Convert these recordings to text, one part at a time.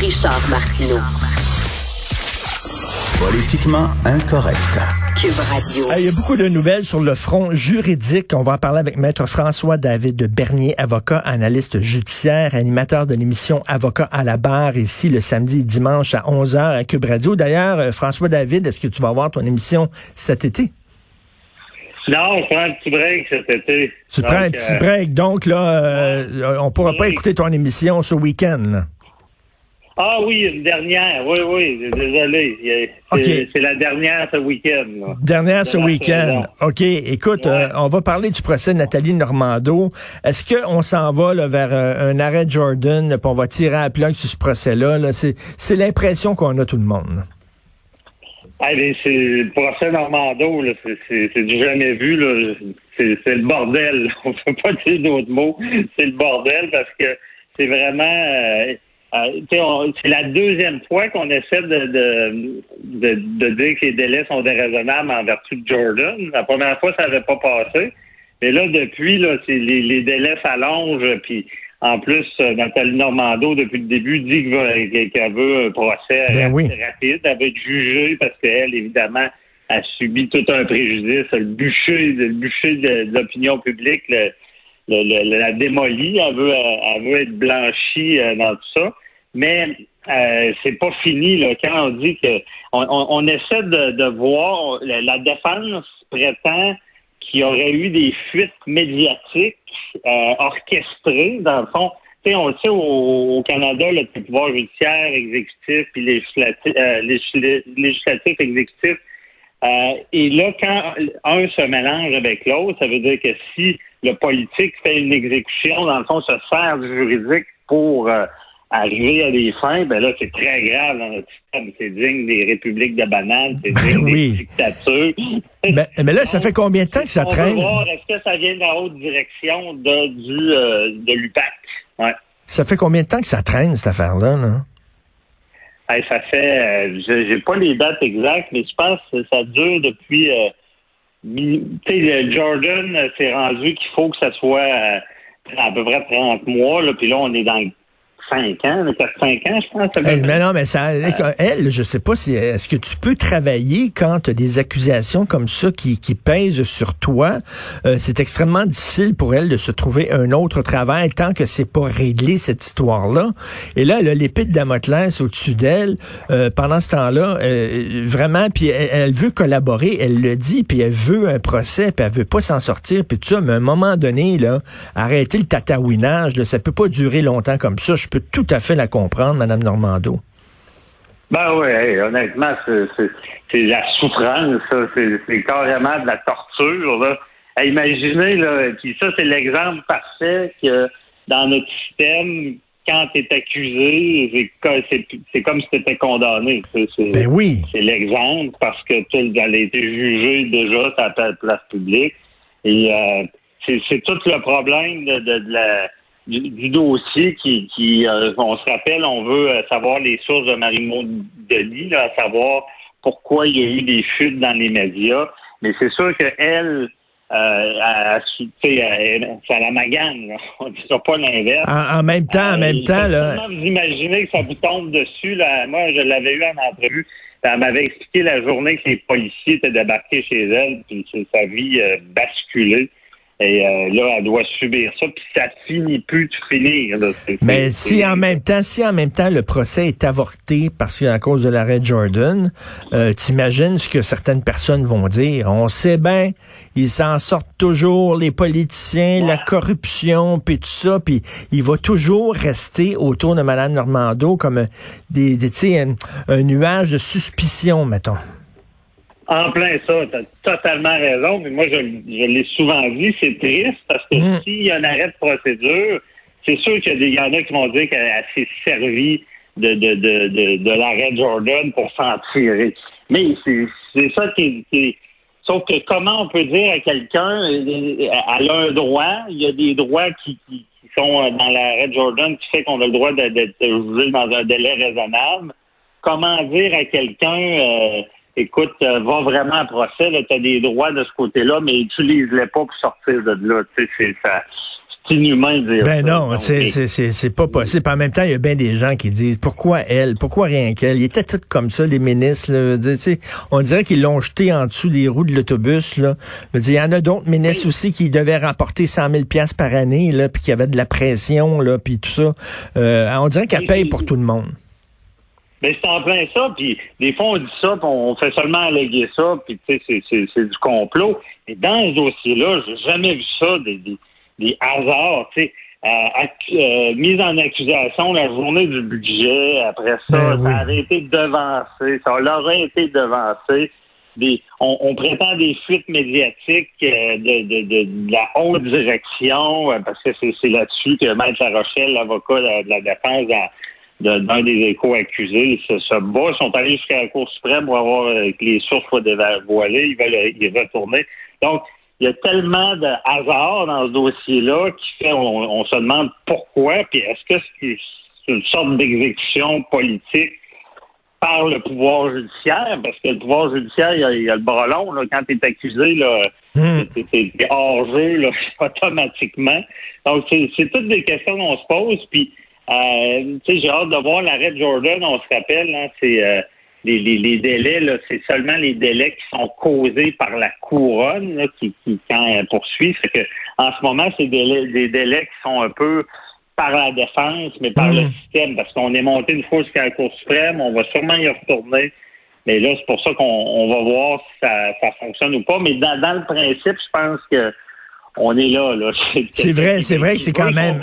Richard Martineau. Politiquement incorrect. Cube Radio. Il y a beaucoup de nouvelles sur le front juridique. On va en parler avec Maître François-David de Bernier, avocat, analyste judiciaire, animateur de l'émission Avocat à la barre, ici le samedi et dimanche à 11h à Cube Radio. D'ailleurs, euh, François-David, est-ce que tu vas voir ton émission cet été? Non, je prends un petit break cet été. Tu prends un petit euh, break, donc là, euh, on pourra pas écouter ton émission ce week-end. Ah oui, une dernière. Oui, oui, désolé. C'est la dernière ce week-end. Dernière ce week-end. OK. Écoute, Ouais. euh, on va parler du procès de Nathalie Normando. Est-ce qu'on s'en va là, vers euh, un arrêt Jordan, puis on va tirer à plug sur ce procès-là? Là? C'est, l'impression qu'on a tout le monde. Ah, c'est le procès Normando, c'est- du jamais vu. C'est le bordel. On peut pas dire d'autres mots. C'est le bordel parce que c'est vraiment. euh, euh, c'est la deuxième fois qu'on essaie de, de, de, de dire que les délais sont déraisonnables en vertu de Jordan. La première fois, ça n'avait pas passé. Mais là, depuis, là, les, les délais s'allongent. Puis en plus, euh, Nathalie Normando, depuis le début, dit qu'elle veut, qu'elle veut un procès Ben oui. rapide. Elle veut être jugée parce qu'elle, évidemment, a subi tout un préjudice. Le bûcher, le bûcher de, l'opinion publique le, le- la démolie. Elle veut, euh, elle veut être blanchie euh, dans tout ça. Mais euh, c'est pas fini là, quand on dit que on, on- on essaie de, de voir la, défense prétend qu'il y aurait eu des fuites médiatiques euh, orchestrées dans le fond. Tu sais, on le sait au, au Canada, le pouvoir judiciaire, exécutif, puis législatif, euh, légis- législatif, exécutif. Euh, et là, quand un se mélange avec l'autre, ça veut dire que si le politique fait une exécution, dans le fond, se sert du juridique pour euh, arriver à des fins, ben là, c'est très grave dans notre système. C'est digne des républiques de bananes, c'est digne oui. des dictatures. Mais, mais là, ça fait combien de temps que ça On traîne? voir, est-ce que ça vient de la haute direction de, du, euh, de l'UPAC? Ouais. Ça fait combien de temps que ça traîne, cette affaire-là? Là? Hey, ça fait, euh, j'ai pas les dates exactes, mais je pense que ça dure depuis, euh, mi- tu sais, le Jordan euh, s'est rendu qu'il faut que ça soit euh, à peu près 30 mois, là, puis là, on est dans 5 ans, 4-5 ans, je pense. Hey, mais non, mais ça, elle, je sais pas si, est-ce que tu peux travailler quand tu as des accusations comme ça qui, qui pèsent sur toi? Euh, c'est extrêmement difficile pour elle de se trouver un autre travail tant que c'est pas réglé, cette histoire-là. Et là, elle a l'épée de Damoclès au-dessus d'elle. Euh, pendant ce temps-là, euh, vraiment, puis elle, elle veut collaborer, elle le dit, puis elle veut un procès, puis elle veut pas s'en sortir, puis tout ça, mais à un moment donné, là, arrêter le tatouinage, là, ça peut pas durer longtemps comme ça. Je peux tout à fait la comprendre, Madame Normando. Ben oui, hey, honnêtement, c'est- la souffrance, ça. C'est carrément de la torture. Là. Hey, imaginez, là, puis ça, c'est l'exemple parfait que dans notre système, quand tu es accusé, c'est co- c'est c'est comme si tu étais condamné. C'est Ben oui. c'est l'exemple parce que tu as été jugé déjà à ta place publique. Et euh, c'est c'est tout le problème de, de- de la, du, du dossier qui, qui euh, on se rappelle, on veut euh, savoir les sources de Marie-Maud Denis, là, à savoir pourquoi il y a eu des fuites dans les médias. Mais c'est sûr qu'elle, euh, c'est à la magane. là. On ne dira pas l'inverse. En, en même temps, en même Euh, temps, là. Vous imaginez que ça vous tombe dessus? Là? Moi, je l'avais eu en entrevue. Elle m'avait expliqué la journée que les policiers étaient débarqués chez elle, puis que sa vie euh, basculée. Et euh, là, elle doit subir ça, puis ça finit plus de finir. là. Mais si en même temps, si en même temps le procès est avorté parce qu'à cause de l'arrêt Jordan, euh, t'imagines ce que certaines personnes vont dire? On sait bien, ils s'en sortent toujours, les politiciens, la corruption, puis tout ça, puis il va toujours rester autour de Madame Normando comme euh, des, des tu sais, un, un nuage de suspicion, mettons. En plein ça, tu as totalement raison. Mais moi, je, je l'ai souvent dit, c'est triste parce que Mm. s'il y a un arrêt de procédure, c'est sûr qu'il y a des- y en a qui vont dire qu'elle elle s'est servie de, de, de, de, de l'arrêt Jordan pour s'en tirer. Mais c'est c'est ça qui est, qui est- Sauf que comment on peut dire à quelqu'un, euh, elle a un droit, il y a des droits qui, qui, qui sont euh, dans l'arrêt Jordan qui fait qu'on a le droit d'être jugé dans un délai raisonnable. Comment dire à quelqu'un, euh, écoute, euh, va vraiment à procès, tu as des droits de ce côté-là, mais utilise-les pas pour sortir de là. Tu sais, c'est ça. inhumain de dire ben ça. non, c'est, c'est, c'est, c'est pas possible. En même temps, il y a bien des gens qui disent pourquoi elle, pourquoi rien qu'elle? Ils étaient tous comme ça, les ministres. Là, tu sais, on dirait qu'ils l'ont jeté en dessous des roues de l'autobus. Dire, Il y en a d'autres ministres aussi qui devaient remporter 100 000 pièces par année, là, puis qui avaient de la pression, là, puis tout ça. Euh, on dirait qu'elle paye pour tout le monde. Ben, c'est en plein ça, puis des fois, on dit ça, puis on fait seulement alléguer ça, puis tu sais, c'est- du complot. Mais dans ce dossier-là, j'ai jamais vu ça, des, des, des hasards, tu sais. Euh, euh, mise en accusation la journée du budget, après ça, Ben oui. ça avait été devancé, ça aurait été devancé. Des, on, on prétend des fuites médiatiques euh, de, de, de, de la haute direction, euh, parce que c'est là-dessus que Maître La Rochelle, l'avocat de, la défense de- d'un des échos accusés se, se bat. Ils sont allés jusqu'à la Cour suprême pour avoir euh, que les sources soient dévoilées. Ils veulent y retourner. Donc, il y a tellement de hasard dans ce dossier-là qui fait on, on se demande pourquoi, puis est-ce que c'est une sorte d'exécution politique par le pouvoir judiciaire, parce que le pouvoir judiciaire, il y a, il y a le bras long, là, quand tu es accusé, là, c'est c'est hors jeu là, automatiquement. Donc, c'est c'est toutes des questions qu'on se pose. Puis, euh, tu sais, j'ai hâte de voir l'arrêt de Jordan. On se rappelle, hein, c'est euh, les, les, les délais, là, c'est seulement les délais qui sont causés par la couronne là, qui, qui quand elle poursuit. Fait que en ce moment, c'est des délais, des délais qui sont un peu par la défense, mais par Mm. le système, parce qu'on est monté une fois jusqu'à la Cour suprême, on va sûrement y retourner. Mais là, c'est pour ça qu'on on va voir si ça, ça fonctionne ou pas. Mais dans, dans le principe, je pense que on est là. là. C'est vrai, c'est vrai que c'est quand même-.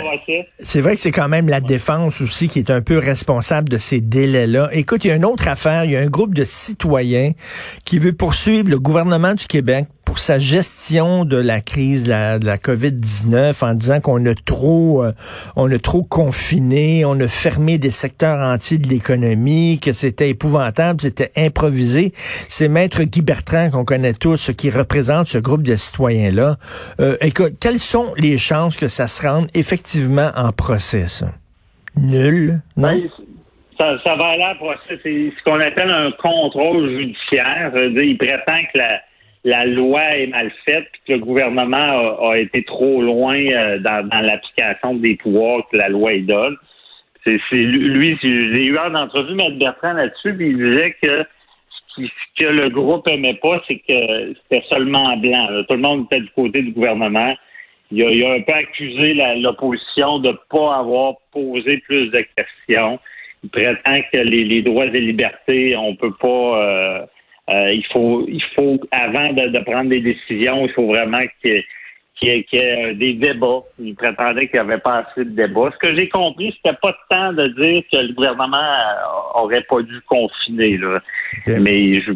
C'est vrai que c'est quand même la défense aussi qui est un peu responsable de ces délais-là. Écoute, il y a une autre affaire. Il y a un groupe de citoyens qui veut poursuivre le gouvernement du Québec pour sa gestion de la crise de la, de la COVID-19 en disant qu'on a trop, euh, on a trop confiné, on a fermé des secteurs entiers de l'économie, que c'était épouvantable, c'était improvisé. C'est Maître Guy Bertrand qu'on connaît tous, qui représente ce groupe de citoyens-là. Euh, écoute, quelles sont les chances que ça se rende effectivement en procès, ça? Nul, non? Ben, ça, ça va aller à procès. C'est ce qu'on appelle un contrôle judiciaire. Il prétend que la, la loi est mal faite puis que le gouvernement a, a été trop loin euh, dans, dans l'application des pouvoirs que la loi donne. C'est, lui, j'ai eu en entrevue M. Bertrand là-dessus, puis il disait que ce, que le groupe aimait pas, c'est que c'était seulement blanc. Tout le monde était du côté du gouvernement. Il a, il a un peu accusé l'opposition de ne pas avoir posé plus de questions. Il prétend que les, les droits et libertés, on peut pas. euh, euh, il faut, il faut avant de, de prendre des décisions, il faut vraiment que qu'il y ait, qu'il y ait, euh, des débats. Il prétendait qu'il n'y avait pas assez de débats. Ce que j'ai compris, c'était pas de temps de dire que le gouvernement euh, aurait pas dû confiner. Là. Mais je,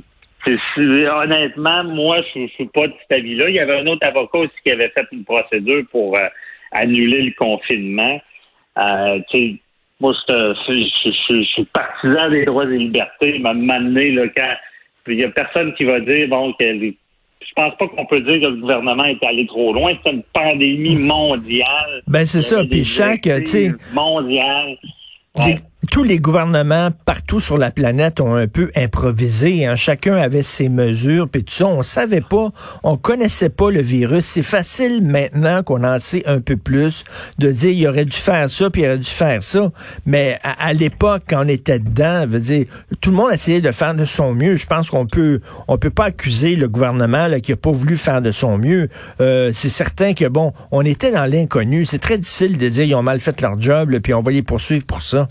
honnêtement, moi, je ne suis pas de cet avis-là. Il y avait un autre avocat aussi qui avait fait une procédure pour euh, annuler le confinement. Euh, moi, je, suis partisan des droits et libertés. M'a donné, là, quand il y a personne qui va dire bon que les- je pense pas qu'on peut dire que le gouvernement est allé trop loin. C'est une pandémie mondiale. Ben, c'est ça. Puis chaque, tu sais. Ouais. Tous les gouvernements partout sur la planète ont un peu improvisé. Hein. Chacun avait ses mesures, puis tout ça. On savait pas, on connaissait pas le virus. C'est facile maintenant qu'on en sait un peu plus de dire il aurait dû faire ça, puis il aurait dû faire ça. Mais à, à l'époque, quand on était dedans, veut dire, tout le monde essayait de faire de son mieux. Je pense qu'on peut, on peut pas accuser le gouvernement là, qui a pas voulu faire de son mieux. Euh, c'est certain que bon, on était dans l'inconnu. C'est très difficile de dire ils ont mal fait leur job, là, puis on va les poursuivre pour ça.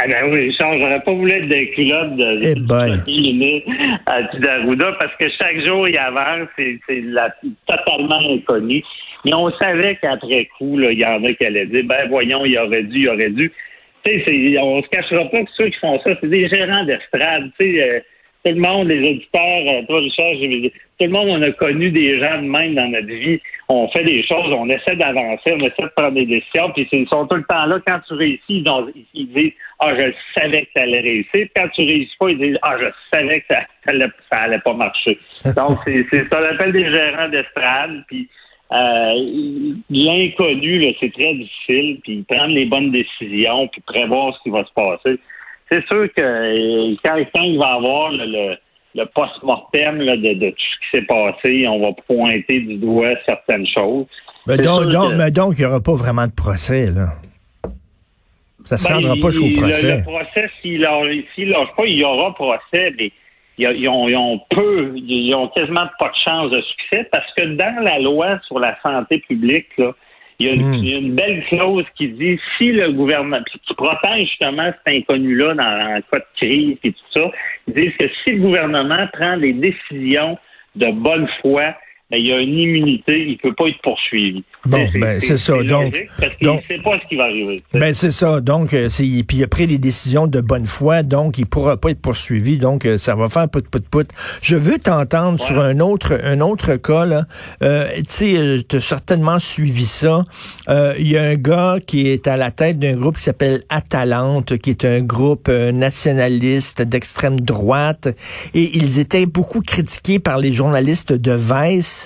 Ah ben oui, Richard, j'aurais pas voulu être des culottes de Eh premier ministre à Tidarouda parce que chaque jour il avance, c'est c'est la- totalement inconnu. Mais on savait qu'après coup, là, il y en a qui allaient dire ben voyons, il aurait dû, il aurait dû. Tu sais, on se cachera pas que ceux qui font ça, c'est des gérants d'estrade. Tu sais, euh, tout le monde, les auditeurs, euh, toi Richard, j'ai- tout le monde, on a connu des gens de même dans notre vie. On fait des choses, on essaie d'avancer, on essaie de prendre des décisions, puis ils sont tout le temps là. Quand tu réussis, ils, ont- ils disent Ah, je savais que ça allait réussir. Quand tu réussis pas, ils disent Ah, je savais que ça, ça, allait, ça allait pas marcher. Donc, c'est c'est ce qu'on appelle des gérants d'estrade, puis euh, l'inconnu, là, c'est très difficile, puis prendre les bonnes décisions, puis prévoir ce qui va se passer. C'est sûr que euh, quand, quand il va avoir le, le, le post-mortem de, de tout ce qui s'est passé, on va pointer du doigt certaines choses. Mais donc, donc, que- mais donc, il n'y aura pas vraiment de procès, là. Ça ne se Ben, rendra pas jusqu'au le- procès. Le, procès, s'il s'il lâche pas, il y aura procès, mais ils, ils ont, ils ont peu, ils ont quasiment pas de chance de succès parce que dans la loi sur la santé publique, là, il y, a une, Hmm. il y a une belle clause qui dit si le gouvernement, puis qui protège justement cet inconnu-là dans un cas de crise et tout ça, ils disent que si le gouvernement prend des décisions de bonne foi, ben, il y a une immunité, il peut pas être poursuivi. Bon, ben, c'est ça. Donc- parce donc- sait pas ce qui va arriver. Ben c'est ça. Donc, euh, puis il a pris des décisions de bonne foi, donc il pourra pas être poursuivi. Donc, euh, ça va faire put put put. Je veux t'entendre sur un autre un autre cas là. Euh, tu sais, tu as certainement suivi ça. Euh, Il y a un gars qui est à la tête d'un groupe qui s'appelle Atalante, qui est un groupe euh, nationaliste d'extrême droite, et ils étaient beaucoup critiqués par les journalistes de Vice,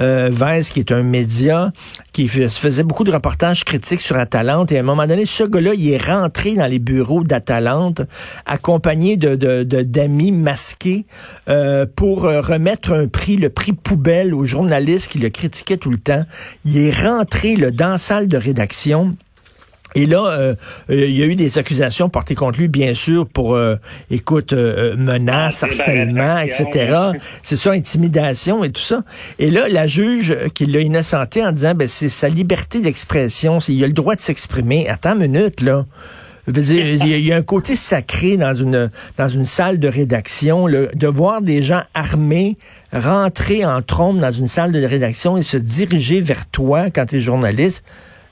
euh, Vice qui est un média qui fais- faisait beaucoup de reportages critiques sur Atalante. Et à un moment donné, ce gars-là, il est rentré dans les bureaux d'Atalante, accompagné de de- de- d'amis masqués, euh, pour euh, remettre un prix, le prix poubelle aux journalistes qui le critiquaient tout le temps. Il est rentré là, dans la salle de rédaction. Et là, euh, euh, il y a eu des accusations portées contre lui, bien sûr, pour, euh, écoute, euh, euh, menaces, harcèlement, etc. C'est ça, intimidation et tout ça. Et là, la juge qui l'a innocenté en disant, ben c'est sa liberté d'expression, c'est- il a le droit de s'exprimer. Attends une minute, là. Je veux dire, il y, a, il y a un côté sacré dans une dans une salle de rédaction, le, de voir des gens armés rentrer en trombe dans une salle de rédaction et se diriger vers toi quand tu es journaliste.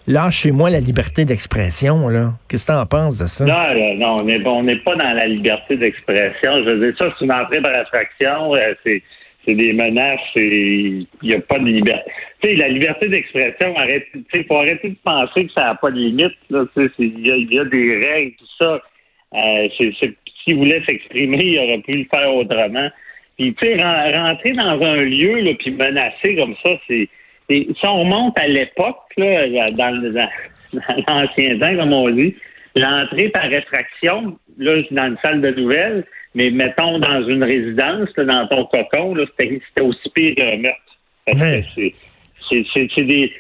Lâchez-moi la liberté d'expression, là. Qu'est-ce que t'en penses de ça? Non, non, on n'est pas dans la liberté d'expression. Je veux dire, ça, c'est une entrée par attraction. euh, C'est c'est des menaces. Il n'y a pas de liberté. Tu sais, la liberté d'expression, sais, faut arrêter de penser que ça n'a pas de limite. Il y, a- il y a des règles, tout ça. Euh, S'il voulait s'exprimer, il aurait pu le faire autrement. Puis, tu sais, ren- rentrer dans un lieu, là, puis menacer comme ça, c'est. C'est- Si on remonte à l'époque, là, dans, l'ancien temps, comme on dit, l'entrée par réfraction, là, c'est dans une salle de nouvelles, mais mettons dans une résidence, là, dans ton cocon, là, c'était c'était aussi pire qu'un meurtre. Ouais. c'est- c'est c'est- c'est des,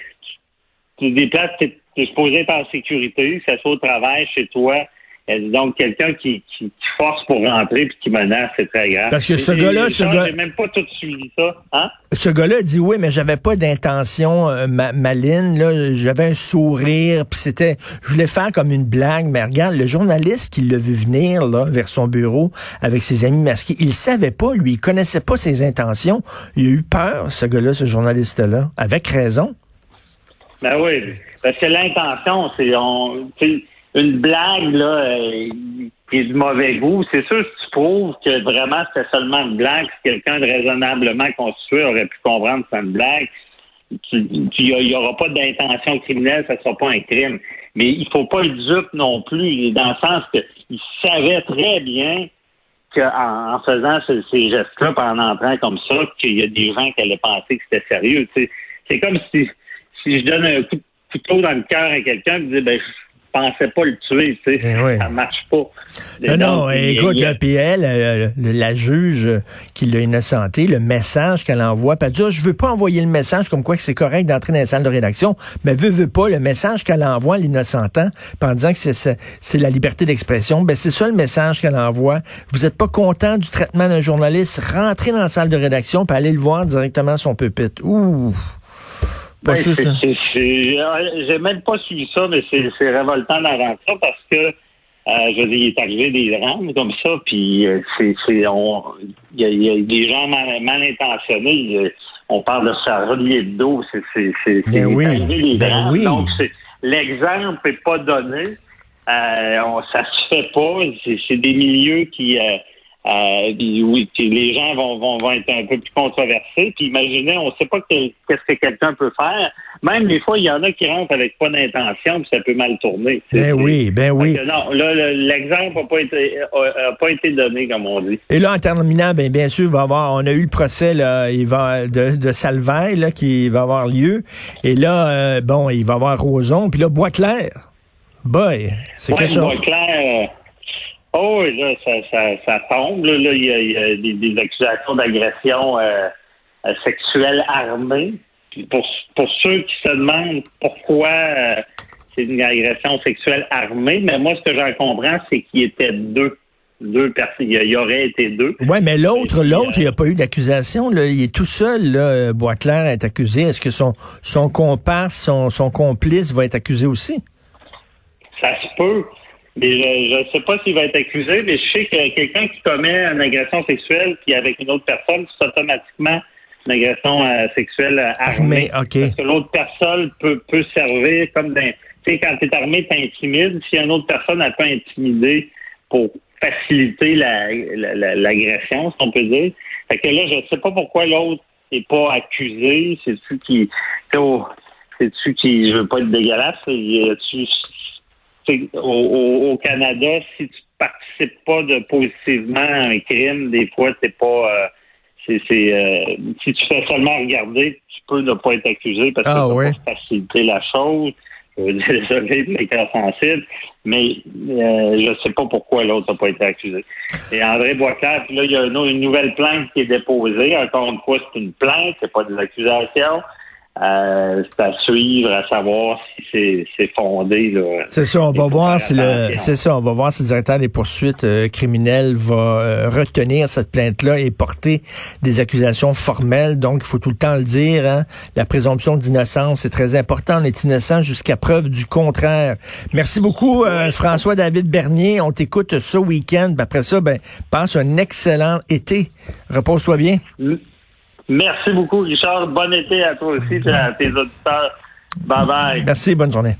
c'est des places que tu es supposé être en sécurité, que ce soit au travail, chez toi. Donc, quelqu'un qui, qui, qui force pour rentrer puis qui menace, c'est très grave. Parce que ce gars-là, ce gars- J'ai même pas tout suivi ça. Hein? Ce gars-là dit oui, mais j'avais pas d'intention euh, ma- maline. Là, j'avais un sourire, puis c'était, je voulais faire comme une blague. Mais regarde, le journaliste qui l'a vu venir là vers son bureau avec ses amis masqués, il savait pas, lui, il connaissait pas ses intentions. Il a eu peur, ce gars-là, ce journaliste-là, avec raison. Ben oui, parce que l'intention, c'est on, une blague là, euh, qui est du mauvais goût. C'est sûr que tu prouves que vraiment c'était seulement une blague, si quelqu'un de raisonnablement constitué aurait pu comprendre que c'est une blague, il n'y aura pas d'intention criminelle, ça ne sera pas un crime. Mais il faut pas être dupe non plus, dans le sens qu'il savait très bien qu'en en faisant ce- ces gestes-là, en entrant comme ça, qu'il y a des gens qui allaient penser que c'était sérieux. C'est comme si, si je donne un coup de couteau dans le cœur à quelqu'un qui dit ben je pensais pas le tuer, tu sais, Eh oui. ça marche pas. Non, non, écoute, là, puis elle, euh, la juge qui l'a innocenté, le message qu'elle envoie, puis elle dit, Ah, je veux pas envoyer le message comme quoi que c'est correct d'entrer dans les salles de rédaction, mais veut, veut pas, le message qu'elle envoie à l'innocentant, en disant que c'est- la liberté d'expression, ben c'est ça le message qu'elle envoie. Vous êtes pas content du traitement d'un journaliste, rentrez dans la salle de rédaction, puis allez le voir directement à son pupitre. Ouh! Pas Ben, sûr, c'est- ça. euh, J'ai même pas suivi ça, mais c'est révoltant d'entendre ça parce que euh, je veux dire, il est arrivé des drames comme ça, puis euh, c'est c'est- on il y, y a des gens mal, mal intentionnés. euh, On parle de Charlie Hebdo, c'est c'est c'est Ben c'est oui, arrivé des ben drames. oui. Donc c'est l'exemple n'est pas donné. Euh, on, ça se fait pas. C'est c'est des milieux qui euh, puis oui, puis les gens vont, vont, vont être un peu plus controversés. Puis imaginez, on ne sait pas que- qu'est-ce que quelqu'un peut faire. Même des fois, il y en a qui rentrent avec pas d'intention, puis ça peut mal tourner. Ben oui, ben oui. Que non, là, le- l'exemple n'a pas été a- a pas été donné, comme on dit. Et là, en terminant, ben, bien sûr, va avoir, on a eu le procès là, il va, de, de Salvaille là, qui va avoir lieu. Et là, euh, bon, il va y avoir Roson, puis là, Bois-Clair. Boy, c'est Ouais, quelque chose. Oh oui, là, ça, ça, ça tombe. Là, Là, il y a, il y a des, des accusations d'agression euh, euh, sexuelle armée. pour, pour ceux qui se demandent pourquoi euh, c'est une agression sexuelle armée, mais moi, ce que j'en comprends, c'est qu'il y était deux. Deux personnes. Il y aurait été deux. Oui, mais l'autre, l'autre, il n'y a pas eu d'accusation. Il est tout seul, là. Boisclair est accusé. Est-ce que son, son comparse, son, son complice va être accusé aussi? Ça se peut. Mais je ne sais pas s'il va être accusé, mais je sais que quelqu'un qui commet une agression sexuelle qui avec une autre personne, c'est automatiquement une agression euh, sexuelle euh, armée. OK. Parce que l'autre personne peut, peut servir comme d'un. Tu sais, quand tu es armé, tu intimides. Si une autre personne, elle peut intimider pour faciliter l'agression, la, si on peut dire. Fait que là, je ne sais pas pourquoi l'autre n'est pas accusé. C'est-tu qui. C'est-tu qui. Je veux pas être dégueulasse. Tu au, au, Canada, si tu participes pas de positivement à un crime, des fois, c'est pas. Euh, c'est, euh, si tu fais seulement regarder, tu peux ne pas être accusé parce que ah, ça va faciliter la chose. Je veux dire, désolé de sensible, mais euh, je ne sais pas pourquoi l'autre n'a pas été accusé. Et André Boisclair, puis là, il y a une, une, nouvelle plainte qui est déposée. Encore une fois, c'est une plainte, c'est pas des accusations. Euh, c'est à suivre, à savoir si c'est fondé. C'est ça, on va voir si le, c'est ça, on va voir si le directeur des poursuites euh, criminelles va euh, retenir cette plainte-là et porter des accusations formelles. Donc, il faut tout le temps le dire. Hein, la présomption d'innocence est très important. On est innocent jusqu'à preuve du contraire. Merci beaucoup, François David Bernier. On t'écoute ce week-end. Après ça, ben, passe un excellent été. Repose-toi bien. Mm. Merci beaucoup, Richard. Bon été à toi aussi et à tes auditeurs. Bye bye. Merci, bonne journée.